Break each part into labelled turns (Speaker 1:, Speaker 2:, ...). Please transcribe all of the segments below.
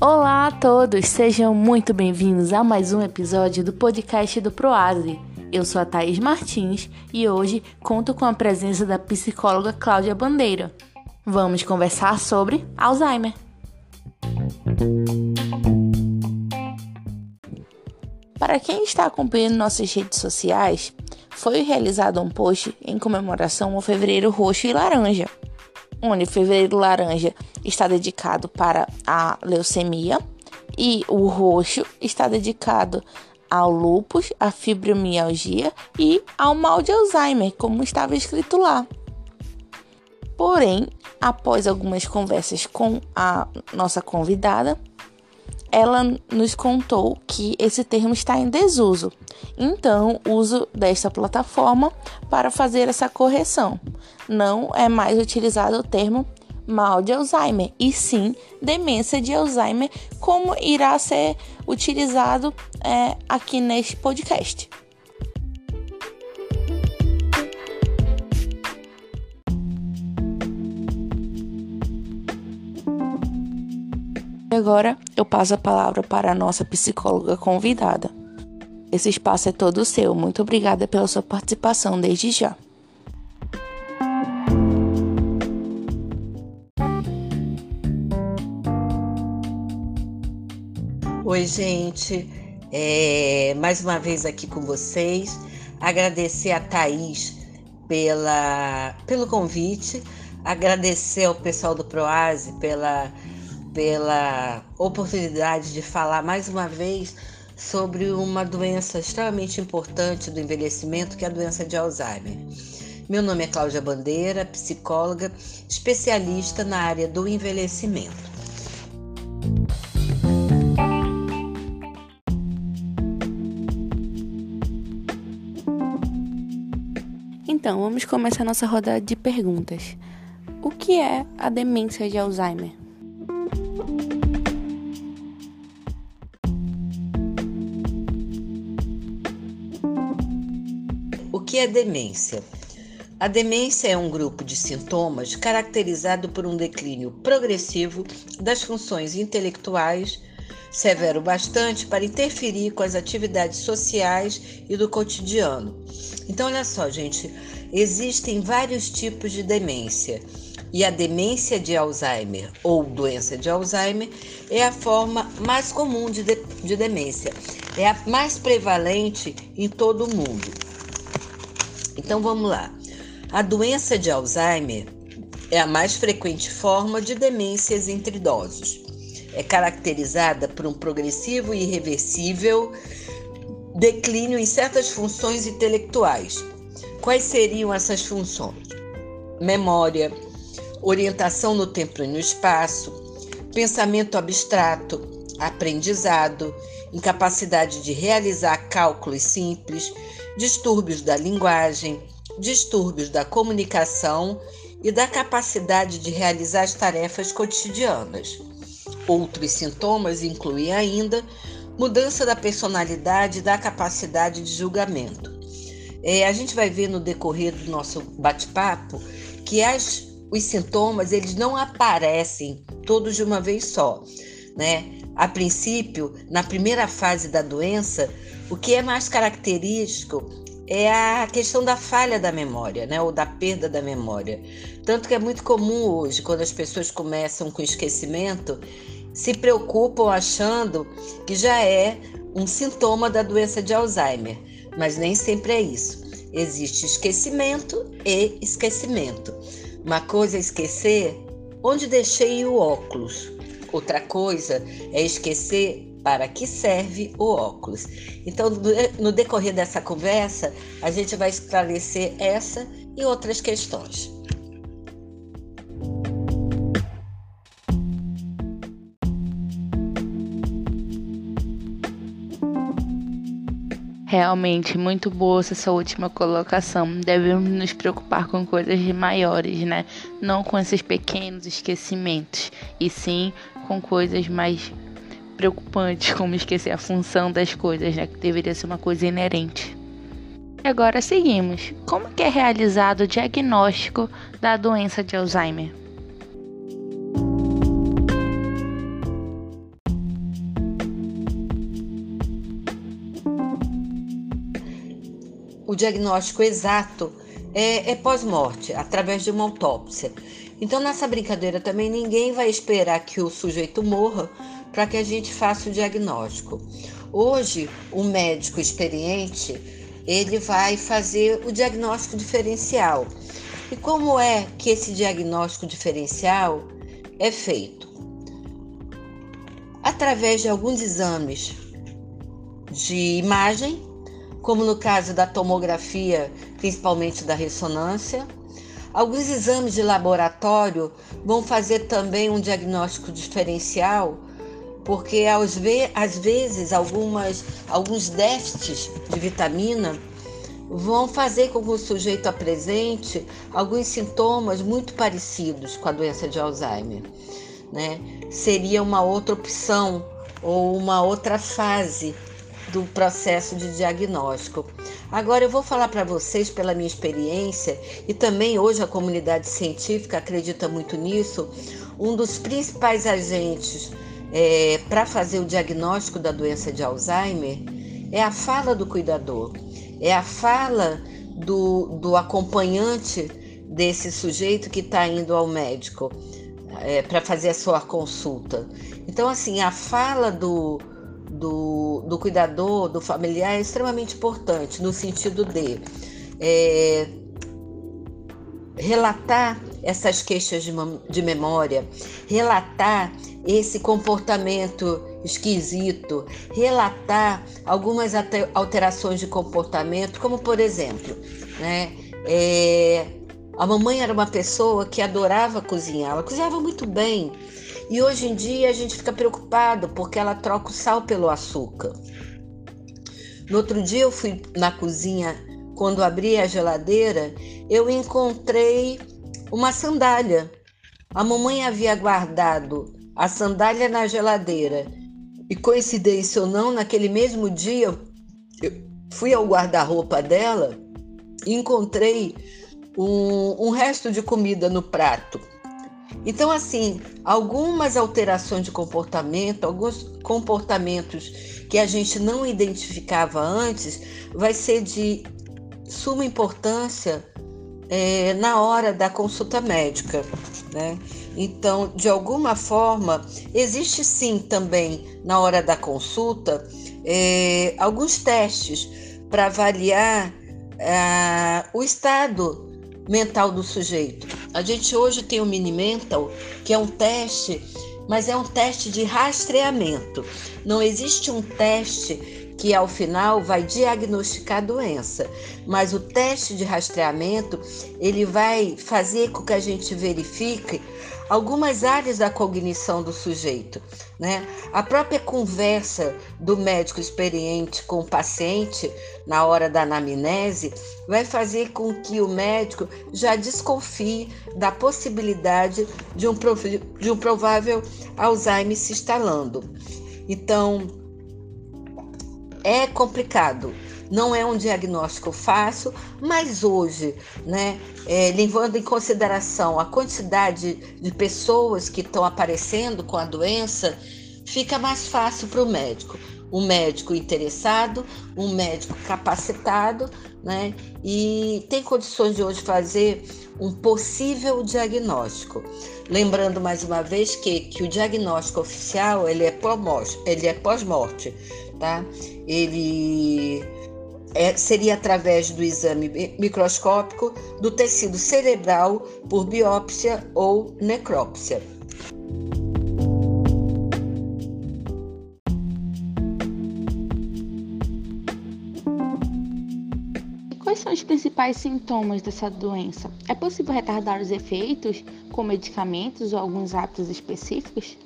Speaker 1: Olá a todos, sejam muito bem-vindos a mais um episódio do podcast do Proase. Eu sou a Thaís Martins e hoje conto com a presença da psicóloga Cláudia Bandeira. Vamos conversar sobre Alzheimer. Para quem está acompanhando nossas redes sociais, foi realizado um post em comemoração ao Fevereiro Roxo e Laranja, onde o Fevereiro Laranja está dedicado para a leucemia e o roxo está dedicado ao lúpus, à fibromialgia e ao mal de Alzheimer, como estava escrito lá. Porém, após algumas conversas com a nossa convidada, ela nos contou que esse termo está em desuso. Então, uso desta plataforma para fazer essa correção. Não é mais utilizado o termo mal de Alzheimer, e sim demência de Alzheimer, como irá ser utilizado é, aqui neste podcast. Agora eu passo a palavra para a nossa psicóloga convidada. Esse espaço é todo seu. Muito obrigada pela sua participação desde já.
Speaker 2: Oi, gente. É, mais uma vez aqui com vocês. Agradecer a Thaís pela, pelo convite. Agradecer ao pessoal do Proase pela pela oportunidade de falar mais uma vez sobre uma doença extremamente importante do envelhecimento, que é a doença de Alzheimer. Meu nome é Cláudia Bandeira, psicóloga, especialista na área do envelhecimento.
Speaker 1: Então, vamos começar nossa rodada de perguntas. O que é a demência de Alzheimer?
Speaker 2: Que é demência? A demência é um grupo de sintomas caracterizado por um declínio progressivo das funções intelectuais, severo bastante para interferir com as atividades sociais e do cotidiano. Então, olha só, gente, existem vários tipos de demência. E a demência de Alzheimer ou doença de Alzheimer é a forma mais comum de, de, de demência, é a mais prevalente em todo o mundo. Então vamos lá. A doença de Alzheimer é a mais frequente forma de demências entre idosos. É caracterizada por um progressivo e irreversível declínio em certas funções intelectuais. Quais seriam essas funções? Memória, orientação no tempo e no espaço, pensamento abstrato, aprendizado, incapacidade de realizar cálculos simples, distúrbios da linguagem, distúrbios da comunicação e da capacidade de realizar as tarefas cotidianas. Outros sintomas incluem ainda mudança da personalidade e da capacidade de julgamento. É, a gente vai ver no decorrer do nosso bate-papo que as, os sintomas eles não aparecem todos de uma vez só, né? A princípio, na primeira fase da doença, o que é mais característico é a questão da falha da memória, né, ou da perda da memória. Tanto que é muito comum hoje, quando as pessoas começam com esquecimento, se preocupam achando que já é um sintoma da doença de Alzheimer, mas nem sempre é isso. Existe esquecimento e esquecimento. Uma coisa é esquecer onde deixei o óculos. Outra coisa é esquecer para que serve o óculos. Então, no decorrer dessa conversa, a gente vai esclarecer essa e outras questões.
Speaker 1: Realmente muito boa essa última colocação. Devemos nos preocupar com coisas maiores, né? Não com esses pequenos esquecimentos, e sim com coisas mais preocupante como esquecer a função das coisas, né? que deveria ser uma coisa inerente. E agora seguimos. Como é que é realizado o diagnóstico da doença de Alzheimer?
Speaker 2: O diagnóstico exato é, é pós-morte, através de uma autópsia. Então, nessa brincadeira também, ninguém vai esperar que o sujeito morra para que a gente faça o diagnóstico. Hoje, o médico experiente, ele vai fazer o diagnóstico diferencial. E como é que esse diagnóstico diferencial é feito? Através de alguns exames de imagem, como no caso da tomografia, principalmente da ressonância. Alguns exames de laboratório vão fazer também um diagnóstico diferencial, porque às vezes algumas, alguns déficits de vitamina vão fazer com que o sujeito apresente alguns sintomas muito parecidos com a doença de Alzheimer. Né? Seria uma outra opção ou uma outra fase do processo de diagnóstico. Agora eu vou falar para vocês pela minha experiência e também hoje a comunidade científica acredita muito nisso. Um dos principais agentes é, para fazer o diagnóstico da doença de Alzheimer é a fala do cuidador, é a fala do, do acompanhante desse sujeito que está indo ao médico é, para fazer a sua consulta. Então, assim, a fala do, do, do cuidador, do familiar, é extremamente importante, no sentido de é, relatar essas queixas de, memória, relatar esse comportamento esquisito, relatar algumas alterações de comportamento, como por exemplo, né, é, a mamãe era uma pessoa que adorava cozinhar, ela cozinhava muito bem, e hoje em dia a gente fica preocupado porque ela troca o sal pelo açúcar. No outro dia eu fui na cozinha, quando abri a geladeira, eu encontrei uma sandália. A mamãe havia guardado a sandália na geladeira. E coincidência ou não, naquele mesmo dia eu fui ao guarda-roupa dela e encontrei um, um resto de comida no prato. Então, assim, algumas alterações de comportamento, alguns comportamentos que a gente não identificava antes, vai ser de suma importância é, na hora da consulta médica, né? Então, de alguma forma, existe sim também na hora da consulta é, alguns testes para avaliar é, o estado mental do sujeito. A gente hoje tem o Mini Mental, que é um teste, mas é um teste de rastreamento. Não existe um teste que ao final vai diagnosticar a doença, mas o teste de rastreamento, ele vai fazer com que a gente verifique algumas áreas da cognição do sujeito. Né? A própria conversa do médico experiente com o paciente na hora da anamnese vai fazer com que o médico já desconfie da possibilidade de um, de um provável Alzheimer se instalando. Então, é complicado não é um diagnóstico fácil, mas hoje, né, é, levando em consideração a quantidade de pessoas que estão aparecendo com a doença, fica mais fácil para o médico. Um médico interessado, um médico capacitado, né, e tem condições de hoje fazer um possível diagnóstico. Lembrando mais uma vez que, que o diagnóstico oficial ele é pós-morte, ele é pós-morte, tá? Ele é, seria através do exame microscópico do tecido cerebral por biópsia ou necrópsia.
Speaker 1: Quais são os principais sintomas dessa doença? É possível retardar os efeitos com medicamentos ou alguns hábitos específicos?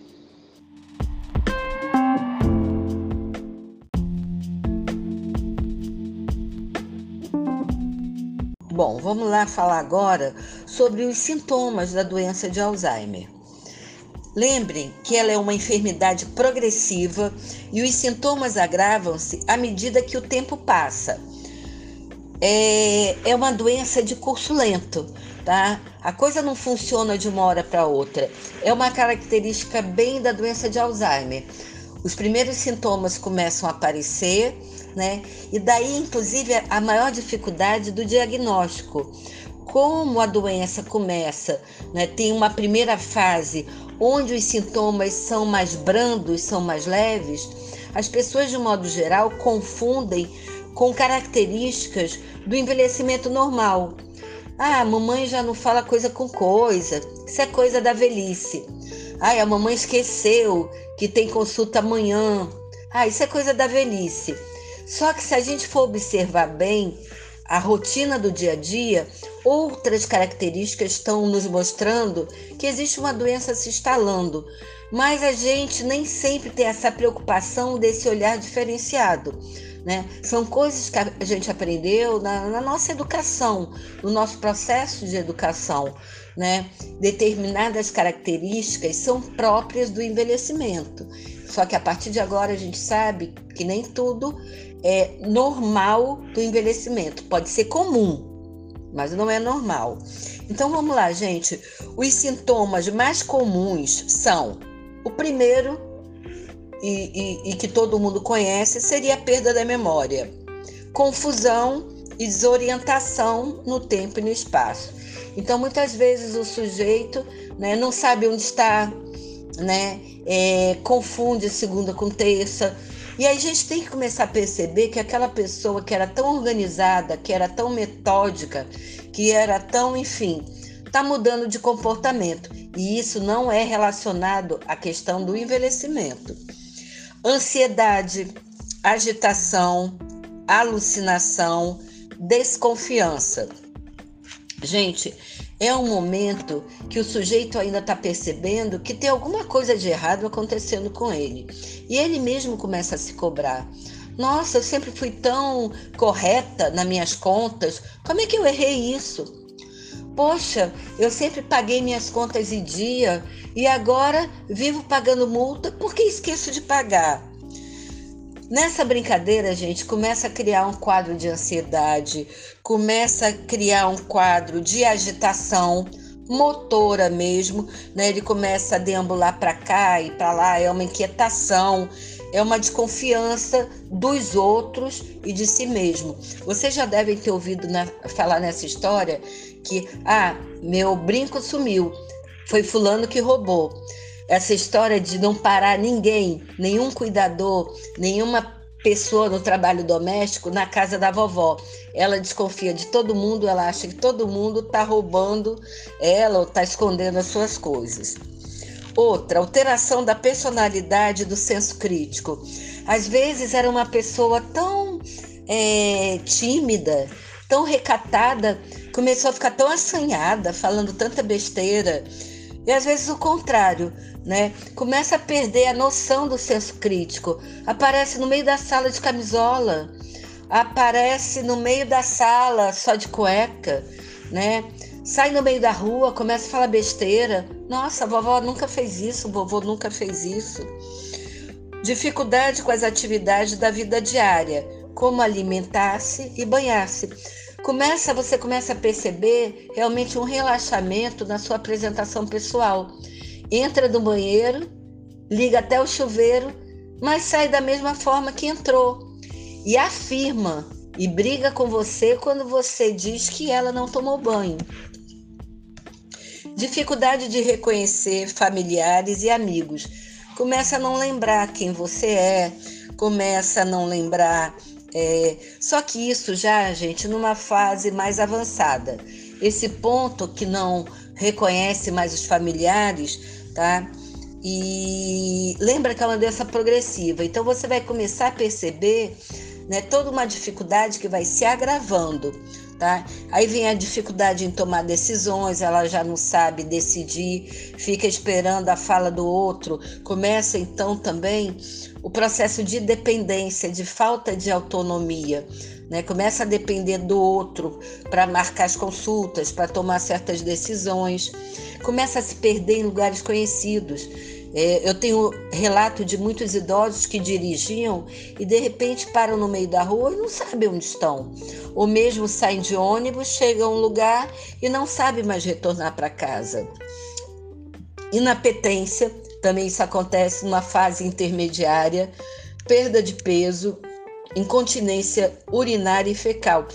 Speaker 2: Bom, vamos lá falar agora sobre os sintomas da doença de Alzheimer. Lembrem que ela é uma enfermidade progressiva e os sintomas agravam-se à medida que o tempo passa. É, é uma doença de curso lento, tá? A coisa não funciona de uma hora para outra. É uma característica bem da doença de Alzheimer. Os primeiros sintomas começam a aparecer, né? E daí, inclusive, a maior dificuldade do diagnóstico. Como a doença começa, né? Tem uma primeira fase onde os sintomas são mais brandos, são mais leves. As pessoas, de modo geral, confundem com características do envelhecimento normal. Ah, a mamãe já não fala coisa com coisa, isso é coisa da velhice. Ai, a mamãe esqueceu que tem consulta amanhã. Ah, isso é coisa da velhice. Só que se a gente for observar bem a rotina do dia a dia, outras características estão nos mostrando que existe uma doença se instalando. Mas a gente nem sempre tem essa preocupação desse olhar diferenciado. Né? São coisas que a gente aprendeu na, na, nossa educação, no nosso processo de educação. Né? Determinadas características são próprias do envelhecimento. Só que a partir de agora a gente sabe que nem tudo é normal do envelhecimento. Pode ser comum, mas não é normal. Então vamos lá, gente. Os sintomas mais comuns são o primeiro e, e, e que todo mundo conhece seria a perda da memória, confusão e desorientação no tempo e no espaço. Então, muitas vezes o sujeito né, não sabe onde está, né, é, confunde segunda com terça. E aí a gente tem que começar a perceber que aquela pessoa que era tão organizada, que era tão metódica, que era tão, enfim, está mudando de comportamento. E isso não é relacionado à questão do envelhecimento ansiedade, agitação, alucinação, desconfiança. Gente, é um momento que o sujeito ainda está percebendo que tem alguma coisa de errado acontecendo com ele. E ele mesmo começa a se cobrar. Nossa, eu sempre fui tão correta nas minhas contas. Como é que eu errei isso? Poxa, eu sempre paguei minhas contas em dia e agora vivo pagando multa porque esqueço de pagar. Nessa brincadeira, gente, começa a criar um quadro de ansiedade, começa a criar um quadro de agitação motora mesmo, né? Ele começa a deambular para cá e para lá, é uma inquietação, é uma desconfiança dos outros e de si mesmo. Vocês já devem ter ouvido na, falar nessa história que, ah, meu brinco sumiu, foi fulano que roubou. Essa história de não parar ninguém, nenhum cuidador, nenhuma pessoa no trabalho doméstico na casa da vovó. Ela desconfia de todo mundo, ela acha que todo mundo está roubando ela ou está escondendo as suas coisas. Outra, alteração da personalidade do senso crítico. Às vezes era uma pessoa tão é, tímida, tão recatada, começou a ficar tão assanhada, falando tanta besteira. E às vezes o contrário, né? Começa a perder a noção do senso crítico. Aparece no meio da sala de camisola, aparece no meio da sala só de cueca, né? Sai no meio da rua, começa a falar besteira. Nossa, a vovó nunca fez isso, o vovô nunca fez isso. Dificuldade com as atividades da vida diária, como alimentar-se e banhar-se. Começa, você começa a perceber realmente um relaxamento na sua apresentação pessoal. Entra do banheiro, liga até o chuveiro, mas sai da mesma forma que entrou. E afirma e briga com você quando você diz que ela não tomou banho. Dificuldade de reconhecer familiares e amigos. Começa a não lembrar quem você é, começa a não lembrar é, só que isso já, gente, numa fase mais avançada. Esse ponto que não reconhece mais os familiares, tá? E lembra que é uma doença progressiva. Então você vai começar a perceber né, toda uma dificuldade que vai se agravando. Tá? Aí vem a dificuldade em tomar decisões, ela já não sabe decidir, fica esperando a fala do outro. Começa então também o processo de dependência, de falta de autonomia. Né? Começa a depender do outro para marcar as consultas, para tomar certas decisões. Começa a se perder em lugares conhecidos. É, eu tenho relato de muitos idosos que dirigiam e de repente param no meio da rua e não sabem onde estão. Ou mesmo saem de ônibus, chegam a um lugar e não sabem mais retornar para casa. Inapetência, também isso acontece numa fase intermediária, perda de peso, incontinência urinária e fecal.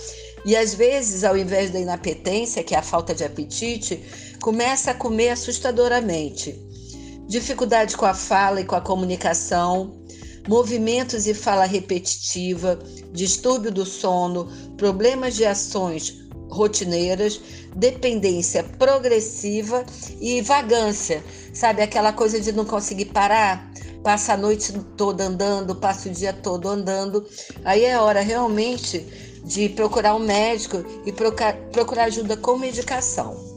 Speaker 2: E às vezes, ao invés da inapetência, que é a falta de apetite, começa a comer assustadoramente. Dificuldade com a fala e com a comunicação, movimentos e fala repetitiva, distúrbio do sono, problemas de ações rotineiras, dependência progressiva e vagância, sabe? Aquela coisa de não conseguir parar, passa a noite toda andando, passa o dia todo andando. Aí é hora realmente de procurar um médico e procurar ajuda com medicação.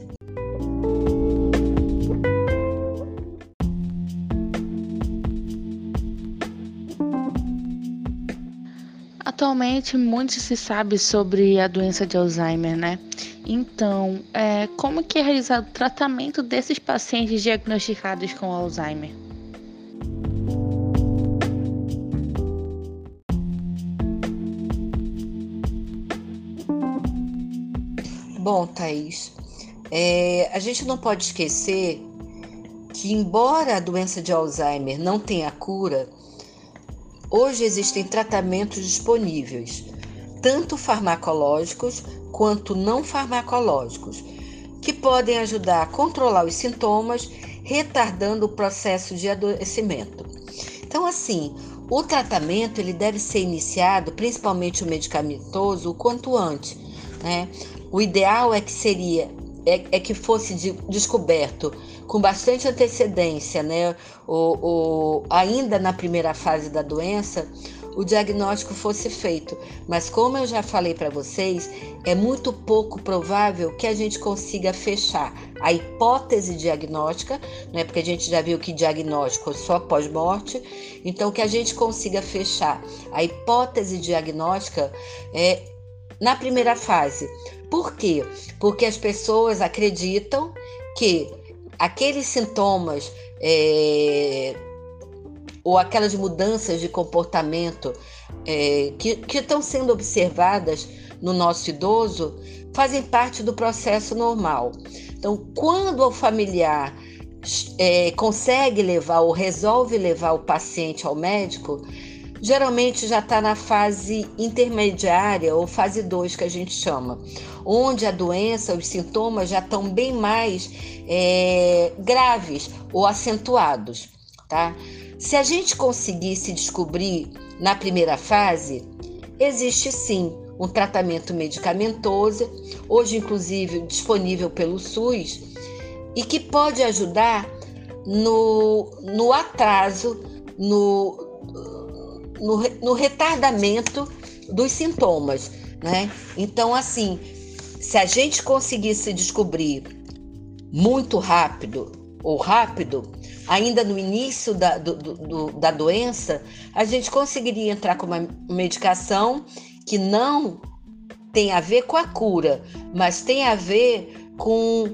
Speaker 1: Atualmente, muito se sabe sobre a doença de Alzheimer, né? Então, é, como que é realizado o tratamento desses pacientes diagnosticados com Alzheimer?
Speaker 2: Bom, Thaís, é, a gente não pode esquecer que, embora a doença de Alzheimer não tenha cura, Hoje existem tratamentos disponíveis, tanto farmacológicos quanto não farmacológicos, que podem ajudar a controlar os sintomas, retardando o processo de adoecimento. Então, assim, o tratamento ele deve ser iniciado, principalmente o medicamentoso, o quanto antes. Né? O ideal é que seria é, é que fosse de, descoberto com bastante antecedência, né, o, ainda na primeira fase da doença, o diagnóstico fosse feito. Mas como eu já falei para vocês, é muito pouco provável que a gente consiga fechar a hipótese diagnóstica, né? Porque a gente já viu que diagnóstico é só pós-morte. Então que a gente consiga fechar a hipótese diagnóstica é na primeira fase. Por quê? Porque as pessoas acreditam que aqueles sintomas é, ou aquelas mudanças de comportamento é, que, que estão sendo observadas no nosso idoso fazem parte do processo normal. Então, quando o familiar é, consegue levar ou resolve levar o paciente ao médico, geralmente já está na fase intermediária ou fase 2 que a gente chama, onde a doença, os sintomas já estão bem mais é, graves ou acentuados, tá? Se a gente conseguisse descobrir na primeira fase, existe sim um tratamento medicamentoso, hoje inclusive disponível pelo SUS, e que pode ajudar no, no atraso, no, no, no retardamento dos sintomas, né? Então, assim, se a gente conseguisse descobrir muito rápido ou rápido, ainda no início da, do, do, da doença, a gente conseguiria entrar com uma medicação que não tem a ver com a cura, mas tem a ver com,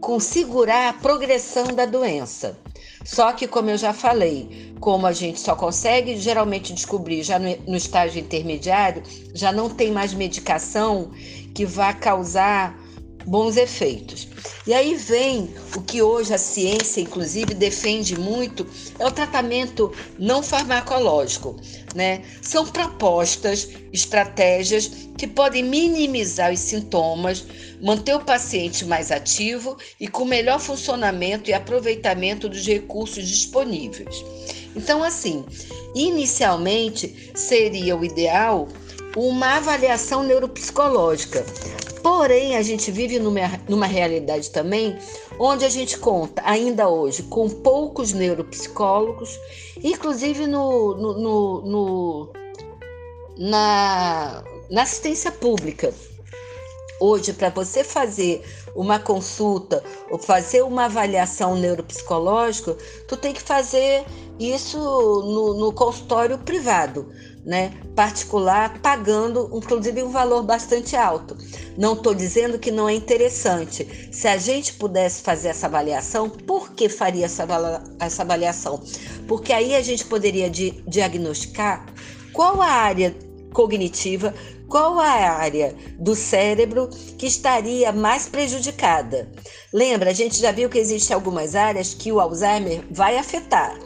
Speaker 2: com segurar a progressão da doença. Só que, como eu já falei, como a gente só consegue geralmente descobrir já no, no estágio intermediário, já não tem mais medicação que vá causar bons efeitos. E aí vem o que hoje a ciência, inclusive, defende muito, é o tratamento não farmacológico. Né? São propostas, estratégias que podem minimizar os sintomas, manter o paciente mais ativo e com melhor funcionamento e aproveitamento dos recursos disponíveis. Então, assim, inicialmente seria o ideal uma avaliação neuropsicológica. Porém, a gente vive numa, numa realidade também onde a gente conta ainda hoje com poucos neuropsicólogos, inclusive no, no, no, no na, na assistência pública. Hoje, para você fazer uma consulta ou fazer uma avaliação neuropsicológica, tu tem que fazer isso no, no consultório privado né, particular, pagando inclusive um valor bastante alto. Não estou dizendo que não é interessante. Se a gente pudesse fazer essa avaliação, por que faria essa, essa avaliação? Porque aí a gente poderia di diagnosticar qual a área cognitiva, qual a área do cérebro que estaria mais prejudicada. Lembra, a gente já viu que existem algumas áreas que o Alzheimer vai afetar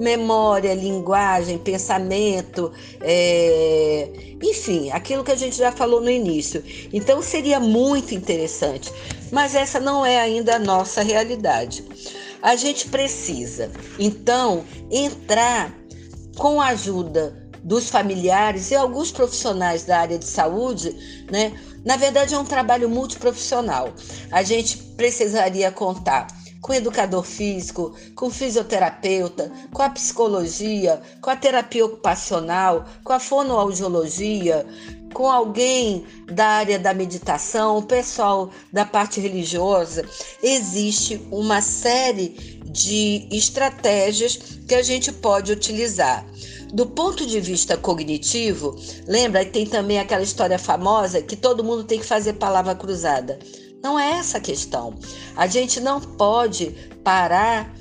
Speaker 2: memória, linguagem, pensamento, é... enfim, aquilo que a gente já falou no início. Então seria muito interessante, mas essa não é ainda a nossa realidade. A gente precisa, então, entrar com a ajuda dos familiares e alguns profissionais da área de saúde, né? Na verdade, é um trabalho multiprofissional. A gente precisaria contar com educador físico, com fisioterapeuta, com a psicologia, com a terapia ocupacional, com a fonoaudiologia, com alguém da área da meditação, o pessoal da parte religiosa. Existe uma série de estratégias que a gente pode utilizar. Do ponto de vista cognitivo, lembra, tem também aquela história famosa que todo mundo tem que fazer palavra cruzada. Não é essa a questão. A gente não pode parar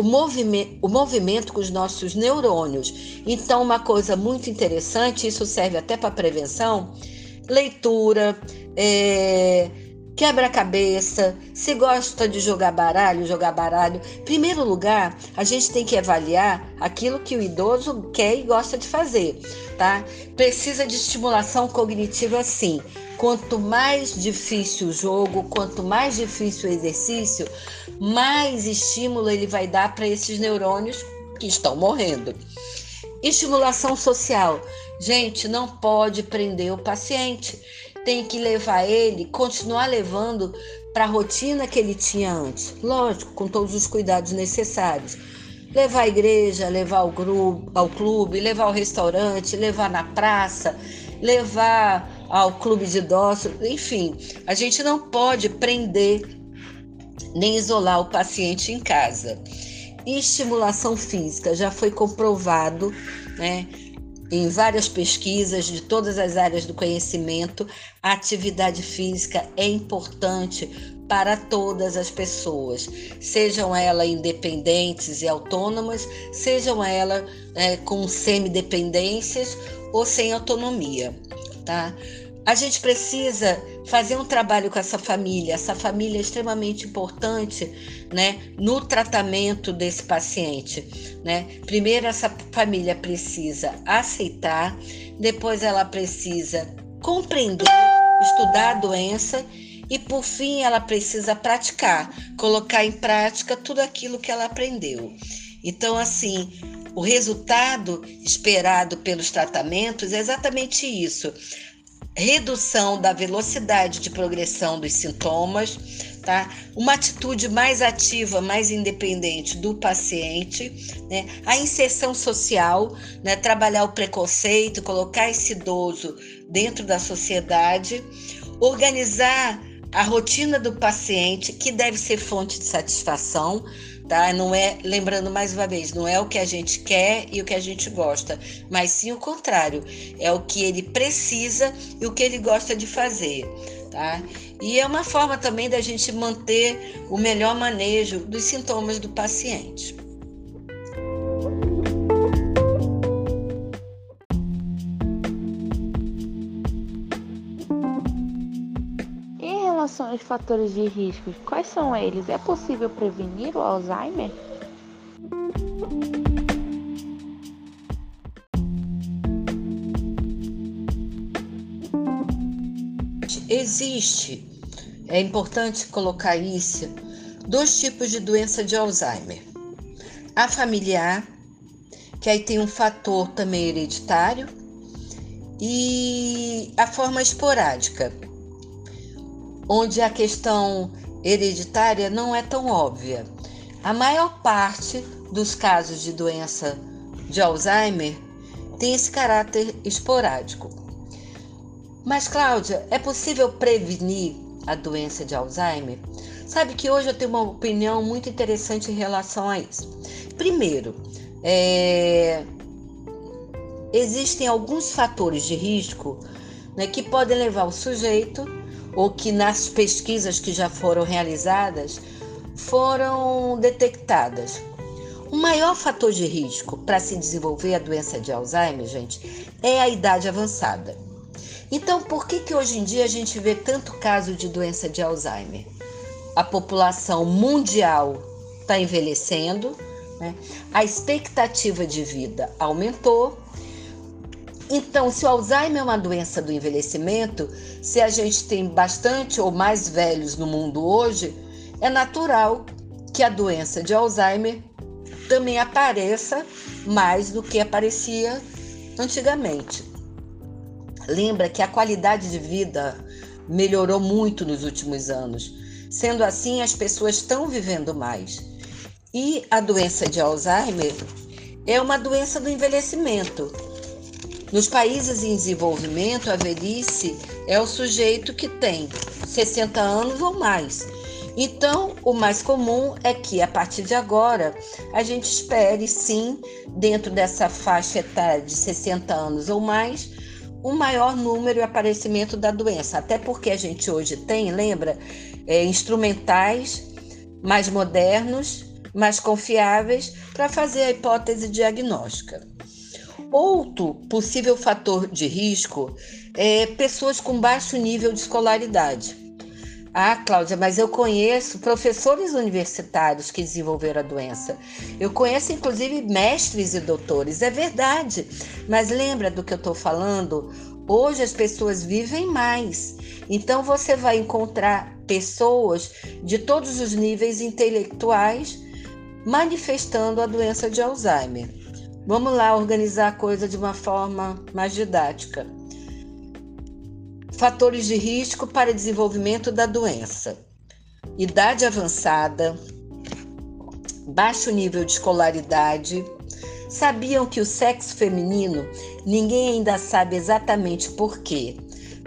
Speaker 2: o movimento, o movimento com os nossos neurônios. Então, uma coisa muito interessante, isso serve até para prevenção: leitura, é, quebra-cabeça, se gosta de jogar baralho, jogar baralho. Em primeiro lugar, a gente tem que avaliar aquilo que o idoso quer e gosta de fazer, tá? Precisa de estimulação cognitiva sim. Quanto mais difícil o jogo, quanto mais difícil o exercício, mais estímulo ele vai dar para esses neurônios que estão morrendo. Estimulação social. Gente, não pode prender o paciente. Tem que levar ele, continuar levando para a rotina que ele tinha antes. Lógico, com todos os cuidados necessários. Levar à igreja, levar ao, grupo, ao clube, levar ao restaurante, levar na praça, levar ao clube de idosos, enfim, a gente não pode prender nem isolar o paciente em casa. Estimulação física já foi comprovado, né? Em várias pesquisas de todas as áreas do conhecimento, a atividade física é importante para todas as pessoas, sejam elas independentes e autônomas, sejam elas é, com semidependências ou sem autonomia, tá? A gente precisa fazer um trabalho com essa família. Essa família é extremamente importante, né, no tratamento desse paciente, né? Primeiro essa família precisa aceitar, depois ela precisa compreender, estudar a doença e por fim ela precisa praticar, colocar em prática tudo aquilo que ela aprendeu. Então assim, o resultado esperado pelos tratamentos é exatamente isso redução da velocidade de progressão dos sintomas, tá? Uma atitude mais ativa, mais independente do paciente, né? A inserção social, né? Trabalhar o preconceito, colocar esse idoso dentro da sociedade, organizar a rotina do paciente, que deve ser fonte de satisfação, tá? Não é, lembrando mais uma vez, não é o que a gente quer e o que a gente gosta, mas sim o contrário, é o que ele precisa e o que ele gosta de fazer, tá? E é uma forma também da gente manter o melhor manejo dos sintomas do paciente.
Speaker 1: Relação aos fatores de risco, quais são eles? É possível prevenir o Alzheimer?
Speaker 2: Existe, é importante colocar isso, dois tipos de doença de Alzheimer. A familiar, que aí tem um fator também hereditário, e a forma esporádica, onde a questão hereditária não é tão óbvia. A maior parte dos casos de doença de Alzheimer tem esse caráter esporádico. Mas, Cláudia, é possível prevenir a doença de Alzheimer? Sabe que hoje eu tenho uma opinião muito interessante em relação a isso. Primeiro, é... existem alguns fatores de risco né, que podem levar o sujeito ou que nas pesquisas que já foram realizadas foram detectadas. O maior fator de risco para se desenvolver a doença de Alzheimer, gente, é a idade avançada. Então, por que, que hoje em dia a gente vê tanto caso de doença de Alzheimer? A população mundial está envelhecendo, né? a expectativa de vida aumentou. Então, se o Alzheimer é uma doença do envelhecimento, se a gente tem bastante ou mais velhos no mundo hoje, é natural que a doença de Alzheimer também apareça mais do que aparecia antigamente. Lembra que a qualidade de vida melhorou muito nos últimos anos. Sendo assim, as pessoas estão vivendo mais. E a doença de Alzheimer é uma doença do envelhecimento. Nos países em desenvolvimento, a velhice é o sujeito que tem 60 anos ou mais. Então, o mais comum é que a partir de agora a gente espere sim, dentro dessa faixa etária de 60 anos ou mais, um maior número e aparecimento da doença. Até porque a gente hoje tem, lembra, é, instrumentais mais modernos, mais confiáveis para fazer a hipótese diagnóstica. Outro possível fator de risco é pessoas com baixo nível de escolaridade. Ah, Cláudia, mas eu conheço professores universitários que desenvolveram a doença. Eu conheço, inclusive, mestres e doutores. É verdade. Mas lembra do que eu estou falando? Hoje as pessoas vivem mais. Então você vai encontrar pessoas de todos os níveis intelectuais manifestando a doença de Alzheimer. Vamos lá organizar a coisa de uma forma mais didática. Fatores de risco para desenvolvimento da doença: idade avançada, baixo nível de escolaridade. Sabiam que o sexo feminino, ninguém ainda sabe exatamente por quê,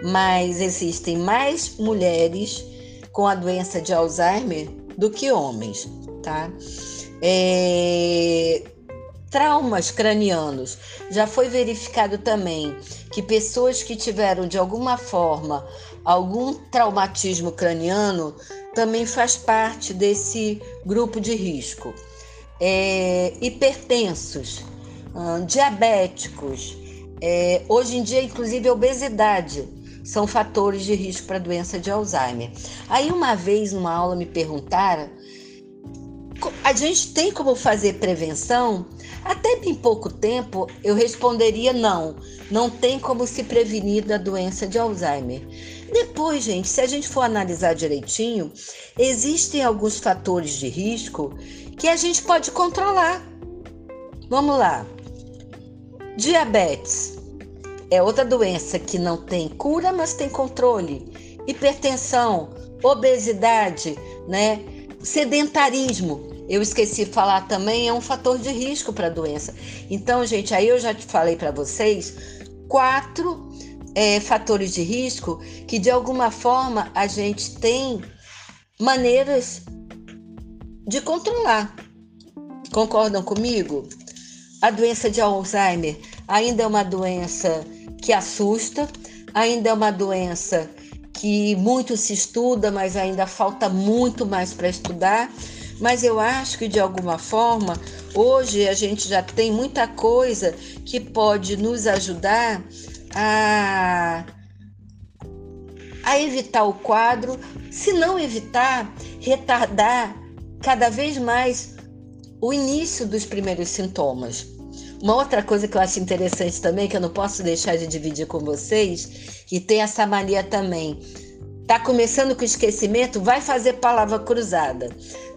Speaker 2: mas existem mais mulheres com a doença de Alzheimer do que homens, tá? É, traumas cranianos. Já foi verificado também que pessoas que tiveram de alguma forma algum traumatismo craniano também faz parte desse grupo de risco. É, hipertensos, hum, diabéticos, é, hoje em dia, inclusive, obesidade são fatores de risco para doença de Alzheimer. Aí, uma vez, numa aula, me perguntaram a gente tem como fazer prevenção? Até em pouco tempo eu responderia não, não tem como se prevenir da doença de Alzheimer. Depois, gente, se a gente for analisar direitinho, existem alguns fatores de risco que a gente pode controlar. Vamos lá. Diabetes é outra doença que não tem cura, mas tem controle. Hipertensão, obesidade, né? Sedentarismo eu esqueci de falar também, é um fator de risco para a doença. Então, gente, aí eu já te falei para vocês quatro é, fatores de risco que de alguma forma a gente tem maneiras de controlar. Concordam comigo? A doença de Alzheimer ainda é uma doença que assusta, ainda é uma doença que muito se estuda, mas ainda falta muito mais para estudar. Mas eu acho que de alguma forma, hoje a gente já tem muita coisa que pode nos ajudar a, a evitar o quadro, se não evitar, retardar cada vez mais o início dos primeiros sintomas. Uma outra coisa que eu acho interessante também, que eu não posso deixar de dividir com vocês, e tem essa mania também Tá começando com esquecimento, vai fazer palavra cruzada,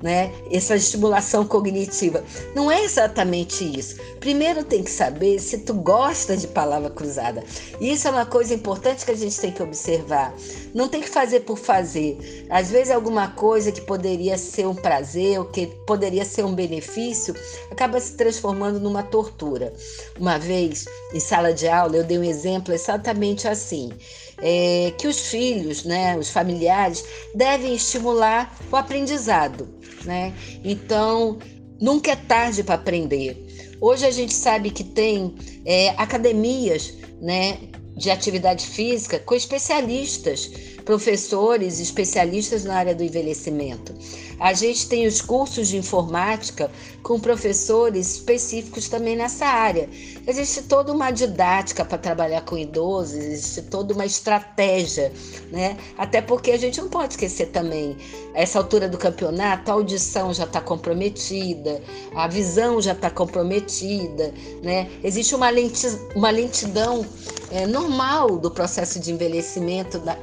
Speaker 2: né? Essa estimulação cognitiva. Não é exatamente isso. Primeiro tem que saber se tu gosta de palavra cruzada. Isso é uma coisa importante que a gente tem que observar. Não tem que fazer por fazer. Às vezes alguma coisa que poderia ser um prazer, ou que poderia ser um benefício, acaba se transformando numa tortura. Uma vez, em sala de aula, eu dei um exemplo exatamente assim é, que os filhos, né, os familiares, devem estimular o aprendizado. Né? Então, nunca é tarde para aprender. Hoje a gente sabe que tem é, academias né, de atividade física com especialistas professores especialistas na área do envelhecimento. A gente tem os cursos de informática com professores específicos também nessa área. Existe toda uma didática para trabalhar com idosos, existe toda uma estratégia, né? Até porque a gente não pode esquecer também, essa altura do campeonato, a audição já está comprometida, a visão já está comprometida, né? Existe uma, lenti uma lentidão é, normal do processo de envelhecimento da,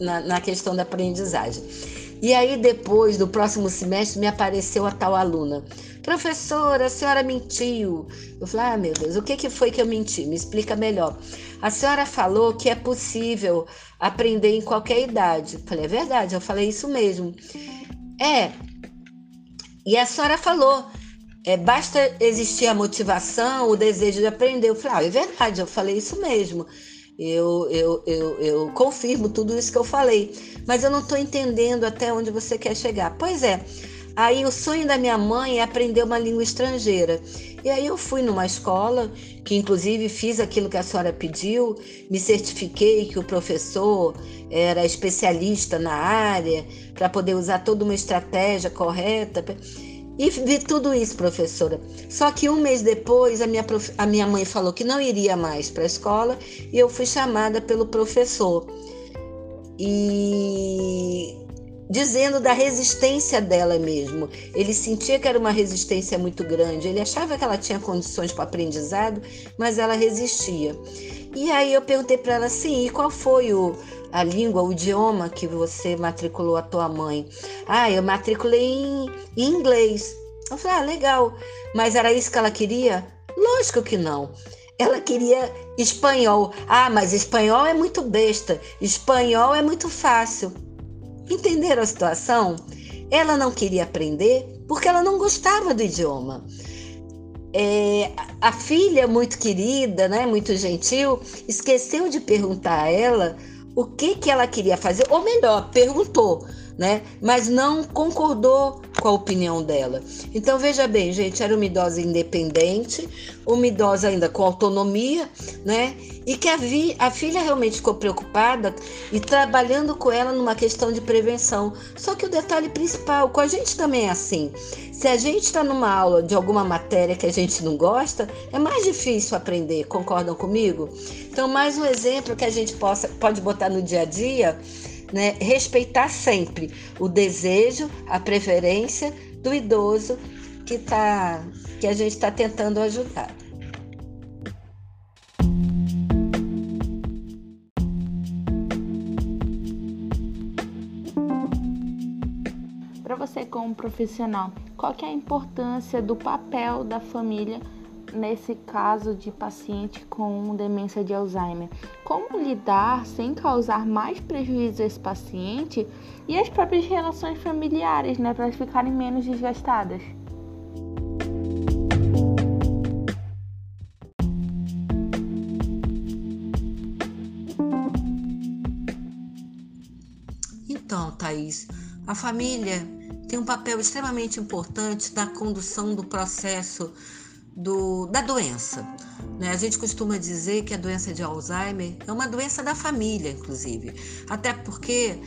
Speaker 2: na, na questão da aprendizagem. E aí, depois do próximo semestre, me apareceu a tal aluna. Professora, a senhora mentiu. Eu falei, ah, meu Deus, o que, que foi que eu menti? Me explica melhor. A senhora falou que é possível aprender em qualquer idade. Eu falei, é verdade, eu falei isso mesmo. É. E a senhora falou, é, basta existir a motivação, o desejo de aprender. Eu falei, ah, é verdade, eu falei isso mesmo. Eu, eu, eu, eu confirmo tudo isso que eu falei, mas eu não estou entendendo até onde você quer chegar. Pois é, aí o sonho da minha mãe é aprender uma língua estrangeira. E aí eu fui numa escola, que inclusive fiz aquilo que a senhora pediu, me certifiquei que o professor era especialista na área, para poder usar toda uma estratégia correta. E vi tudo isso, professora. Só que um mês depois, a minha, prof... a minha mãe falou que não iria mais para a escola e eu fui chamada pelo professor. E dizendo da resistência dela mesmo. Ele sentia que era uma resistência muito grande. Ele achava que ela tinha condições para aprendizado, mas ela resistia. E aí eu perguntei para ela assim: e qual foi o, a língua, o idioma que você matriculou a tua mãe? Ah, eu matriculei em, inglês. Eu falei, ah, legal. Mas era isso que ela queria? Lógico que não. Ela queria espanhol. Ah, mas espanhol é muito besta. Espanhol é muito fácil. Entenderam a situação? Ela não queria aprender porque ela não gostava do idioma. É, a filha, muito querida, né, muito gentil, esqueceu de perguntar a ela o que, que ela queria fazer, ou melhor, perguntou, né? Mas não concordou com a opinião dela. Então veja bem, gente, era uma idosa independente, uma idosa ainda com autonomia, né? E que a, vi, a filha realmente ficou preocupada e trabalhando com ela numa questão de prevenção. Só que o detalhe principal, com a gente também é assim. Se a gente está numa aula de alguma matéria que a gente não gosta, é mais difícil aprender. Concordam comigo? Então, mais um exemplo que a gente possa, pode botar no dia a dia né, respeitar sempre o desejo, a preferência do idoso que, tá, que a gente está tentando ajudar.
Speaker 1: Para você como profissional, qual que é a importância do papel da família nesse caso de paciente com demência de Alzheimer? Como lidar sem causar mais prejuízo a esse paciente e as próprias relações familiares, né, para ficarem menos desgastadas?
Speaker 2: Então, Thaís, a família tem um papel extremamente importante na condução do processo do, da doença. Né? A gente costuma dizer que a doença de Alzheimer é uma doença da família, inclusive, até porque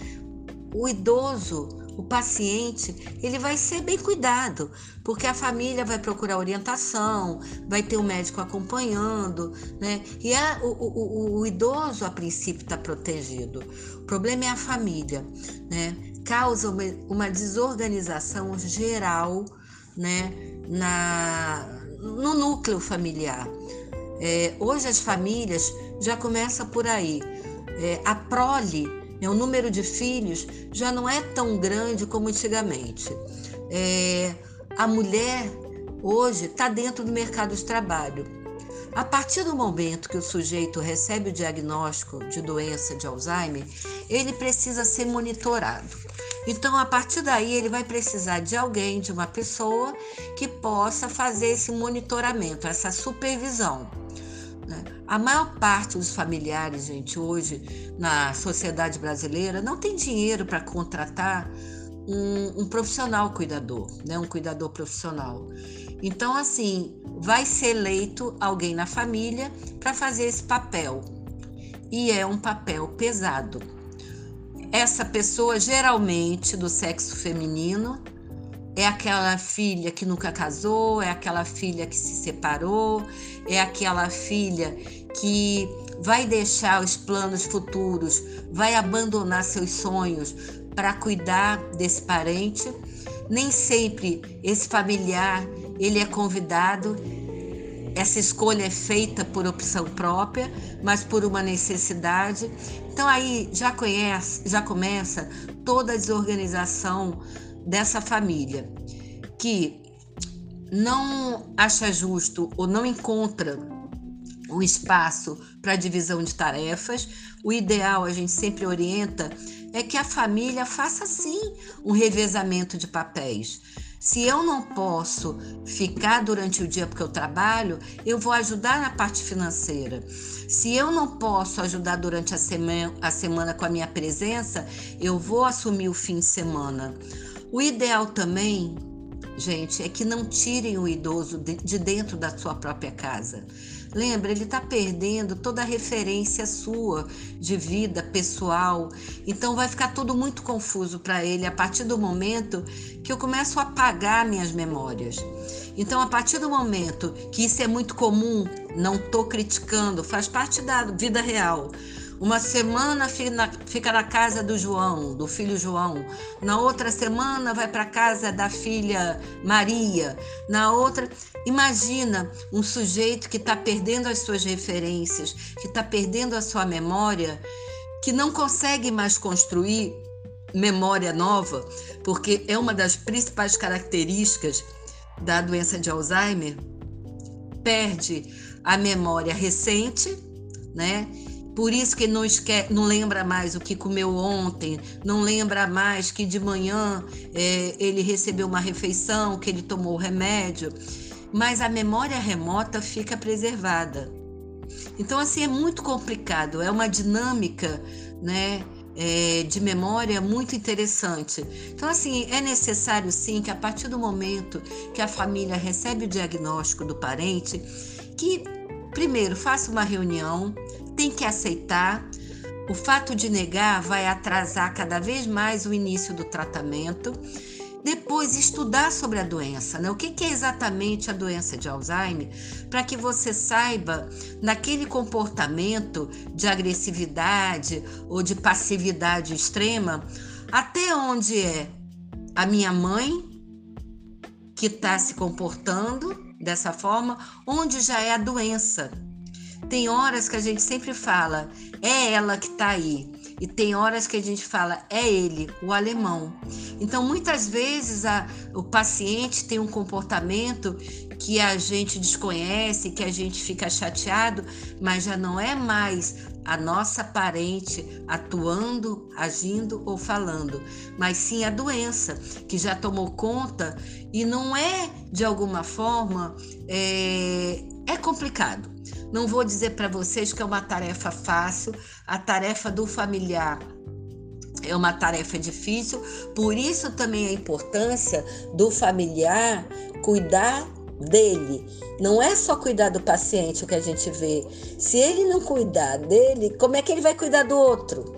Speaker 2: o idoso, o paciente, ele vai ser bem cuidado, porque a família vai procurar orientação, vai ter o um médico acompanhando, né? E a, o, o, o, idoso, a princípio, está protegido. O problema é a família, né? Causa uma, uma desorganização geral, né? Na, no núcleo familiar. É, hoje as famílias já começam por aí. É, a prole, né, o número de filhos, já não é tão grande como antigamente. É, a mulher hoje está dentro do mercado de trabalho. A partir do momento que o sujeito recebe o diagnóstico de doença de Alzheimer, ele precisa ser monitorado. Então, a partir daí, ele vai precisar de alguém, de uma pessoa que possa fazer esse monitoramento, essa supervisão. Né? A maior parte dos familiares, gente, hoje na sociedade brasileira, não tem dinheiro para contratar um, um, profissional cuidador, né? um cuidador profissional. Então, assim, vai ser eleito alguém na família para fazer esse papel. E é um papel pesado essa pessoa, geralmente do sexo feminino, é aquela filha que nunca casou, é aquela filha que se separou, é aquela filha que vai deixar os planos futuros, vai abandonar seus sonhos para cuidar desse parente. Nem sempre esse familiar ele é convidado. Essa escolha é feita por opção própria, mas por uma necessidade. Então aí já conhece, já começa toda a desorganização dessa família que não acha justo ou não encontra um espaço para divisão de tarefas. O ideal, a gente sempre orienta, é que a família faça sim um revezamento de papéis. Se eu não posso ficar durante o dia porque eu trabalho, eu vou ajudar na parte financeira. Se eu não posso ajudar durante a semana, a semana com a minha presença, eu vou assumir o fim de semana. O ideal também, gente, é que não tirem o idoso de dentro da sua própria casa. Lembra, ele está perdendo toda a referência sua de vida pessoal. Então vai ficar tudo muito confuso para ele a partir do momento que eu começo a apagar minhas memórias. Então, a partir do momento que isso é muito comum, não estou criticando, faz parte da vida real. Uma semana fica na casa do João, do filho João. Na outra semana vai para casa da filha Maria. Na outra, imagina um sujeito que está perdendo as suas referências, que está perdendo a sua memória, que não consegue mais construir memória nova, porque é uma das principais características da doença de Alzheimer. Perde a memória recente, né? Por isso que não, esque... não lembra mais o que comeu ontem, não lembra mais que de manhã é, ele recebeu uma refeição, que ele tomou remédio. Mas a memória remota fica preservada. Então, assim, é muito complicado, é uma dinâmica, né? É, de memória muito interessante. Então, assim, é necessário sim que a partir do momento que a família recebe o diagnóstico do parente, que primeiro faça uma reunião, tem que aceitar. O fato de negar vai atrasar cada vez mais o início do tratamento. Depois, estudar sobre a doença, né? O que é exatamente a doença de Alzheimer, para que você saiba, naquele comportamento de agressividade ou de passividade extrema, até onde é a minha mãe que está se comportando dessa forma, onde já é a doença. Tem horas que a gente sempre fala, é ela que está aí. E tem horas que a gente fala, é ele, o alemão. Então, muitas vezes a, o paciente tem um comportamento que a gente desconhece, que a gente fica chateado, mas já não é mais a nossa parente atuando, agindo ou falando, mas sim a doença que já tomou conta e não é de alguma forma é, é complicado. Não vou dizer para vocês que é uma tarefa fácil, a tarefa do familiar é uma tarefa difícil, por isso também a importância do familiar cuidar dele. Não é só cuidar do paciente o que a gente vê. Se ele não cuidar dele, como é que ele vai cuidar do outro?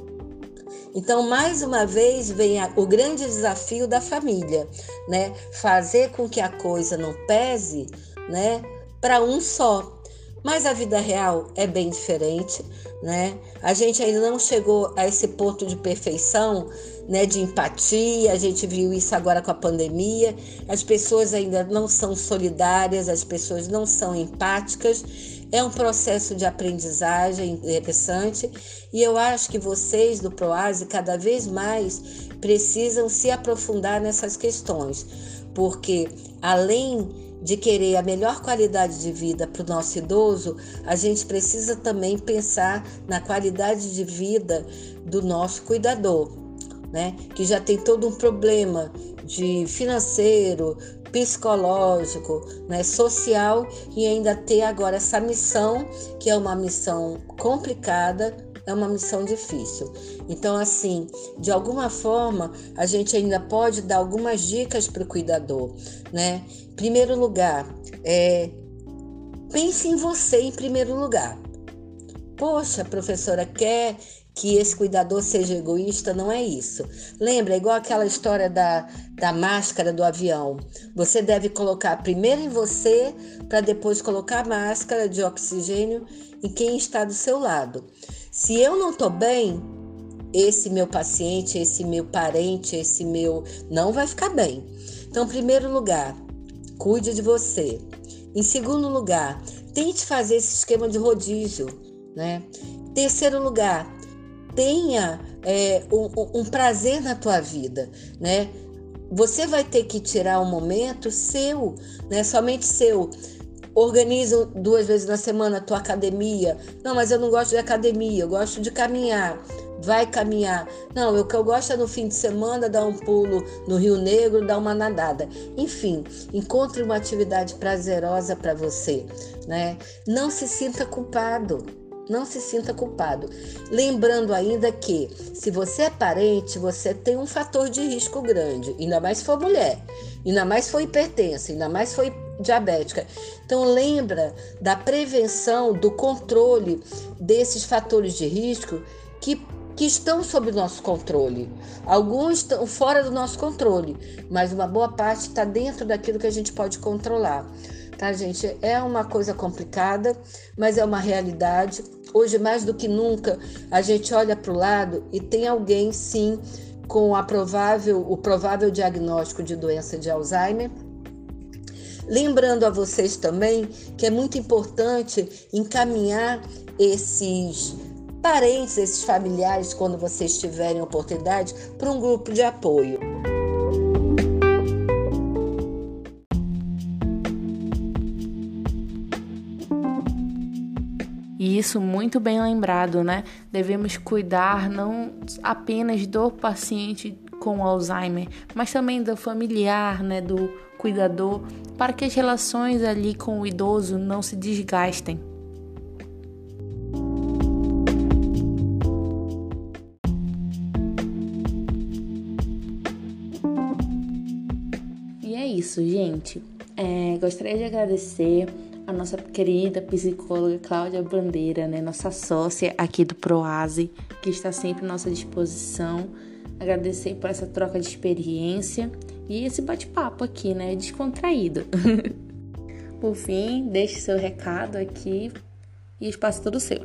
Speaker 2: Então, mais uma vez, vem o grande desafio da família, né? Fazer com que a coisa não pese, né, para um só. Mas a vida real é bem diferente, né? A gente ainda não chegou a esse ponto de perfeição, né, de empatia. A gente viu isso agora com a pandemia. As pessoas ainda não são solidárias, as pessoas não são empáticas. É um processo de aprendizagem interessante e eu acho que vocês do Proase cada vez mais precisam se aprofundar nessas questões, porque além de querer a melhor qualidade de vida para o nosso idoso, a gente precisa também pensar na qualidade de vida do nosso cuidador, né? Que já tem todo um problema de financeiro, psicológico, né, social e ainda ter agora essa missão que é uma missão complicada é uma missão difícil. Então, assim, de alguma forma, a gente ainda pode dar algumas dicas para o cuidador, né? Primeiro lugar, é, pense em você em primeiro lugar. Poxa, professora quer que esse cuidador seja egoísta, não é isso. Lembra, é igual aquela história da, da máscara do avião. Você deve colocar primeiro em você, para depois colocar a máscara de oxigênio em quem está do seu lado. Se eu não estou bem, esse meu paciente, esse meu parente, esse meu. não vai ficar bem. Então, em primeiro lugar, cuide de você. Em segundo lugar, tente fazer esse esquema de rodízio, né? Terceiro lugar, tenha é, um, um, prazer na tua vida, né? Você vai ter que tirar um momento seu, né? Somente seu. Organiza duas vezes na semana a tua academia. Não, mas eu não gosto de academia, eu gosto de caminhar vai caminhar. Não, o que eu gosto é no fim de semana dar um pulo no Rio Negro, dar uma nadada. Enfim, encontre uma atividade prazerosa para você, né? Não se sinta culpado. Não se sinta culpado. Lembrando ainda que, se você é parente, você tem um fator de risco grande, ainda mais se for mulher, ainda mais se for hipertensa, ainda mais se for diabética. Então lembra da prevenção, do controle desses fatores de risco que que estão sob nosso controle. Alguns estão fora do nosso controle, mas uma boa parte está dentro daquilo que a gente pode controlar. Tá, gente? É uma coisa complicada, mas é uma realidade. Hoje, mais do que nunca, a gente olha para o lado e tem alguém, sim, com a provável, o provável diagnóstico de doença de Alzheimer. Lembrando a vocês também que é muito importante encaminhar esses parentes, esses familiares, quando vocês tiverem oportunidade, para um grupo de apoio.
Speaker 1: E isso muito bem lembrado, né? Devemos cuidar não apenas do paciente com Alzheimer, mas também do familiar, né, do cuidador, para que as relações ali com o idoso não se desgastem. isso, gente. É, gostaria de agradecer a nossa querida psicóloga Cláudia Bandeira, né, nossa sócia aqui do Proase, que está sempre à nossa disposição. Agradecer por essa troca de experiência e esse bate-papo aqui, né, descontraído. por fim, deixe seu recado aqui e o espaço é todo seu.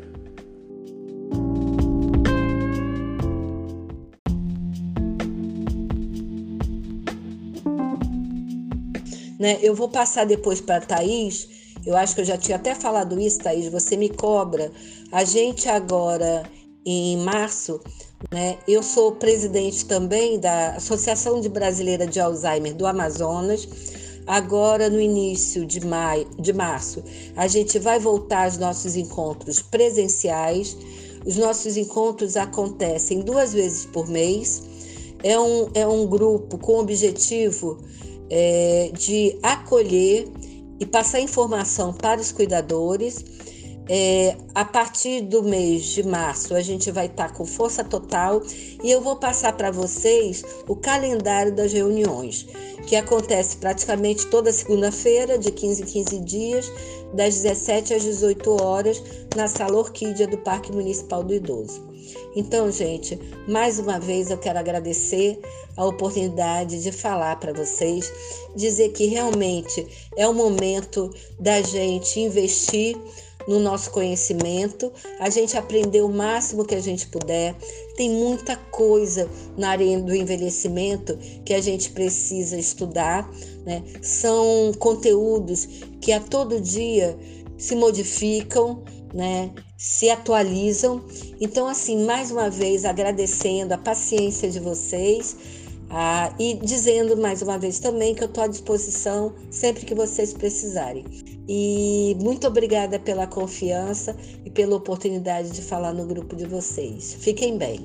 Speaker 2: Né? Eu vou passar depois para a Thaís. Eu acho que eu já tinha até falado isso, Thaís. Você me cobra. A gente agora, em março, né? Eu sou presidente também da Associação de Brasileira de Alzheimer do Amazonas. Agora, no início de, maio, de março, a gente vai voltar aos nossos encontros presenciais. Os nossos encontros acontecem duas vezes por mês. É um, é um grupo com o objetivo é, de acolher e passar informação para os cuidadores. É, a partir do mês de março, a gente vai estar tá com força total e eu vou passar para vocês o calendário das reuniões, que acontece praticamente toda segunda-feira, de 15 em 15 dias, das 17 às 18 horas, na Sala Orquídea do Parque Municipal do Idoso. Então, gente, mais uma vez eu quero agradecer a oportunidade de falar para vocês, dizer que realmente é o momento da gente investir no nosso conhecimento, a gente aprender o máximo que a gente puder. Tem muita coisa na área do envelhecimento que a gente precisa estudar, né? São conteúdos que a todo dia se modificam, né? se atualizam. Então, assim, mais uma vez agradecendo a paciência de vocês ah, e dizendo mais uma vez também que eu estou à disposição sempre que vocês precisarem. E muito obrigada pela confiança e pela oportunidade de falar no grupo de vocês. Fiquem bem.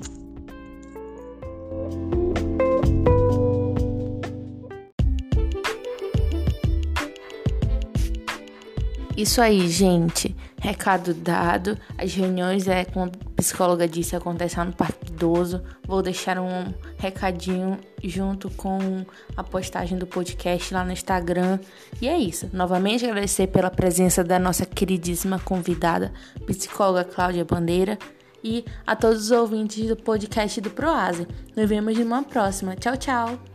Speaker 1: Isso aí, gente. Recado dado. As reuniões, é, como a psicóloga disse, acontecem no Parque Idoso. Vou deixar um recadinho junto com a postagem do podcast lá no Instagram. E é isso. Novamente agradecer pela presença da nossa queridíssima convidada, psicóloga Cláudia Bandeira. e a todos os ouvintes do podcast do Proase. Nos vemos numa próxima. Tchau, tchau!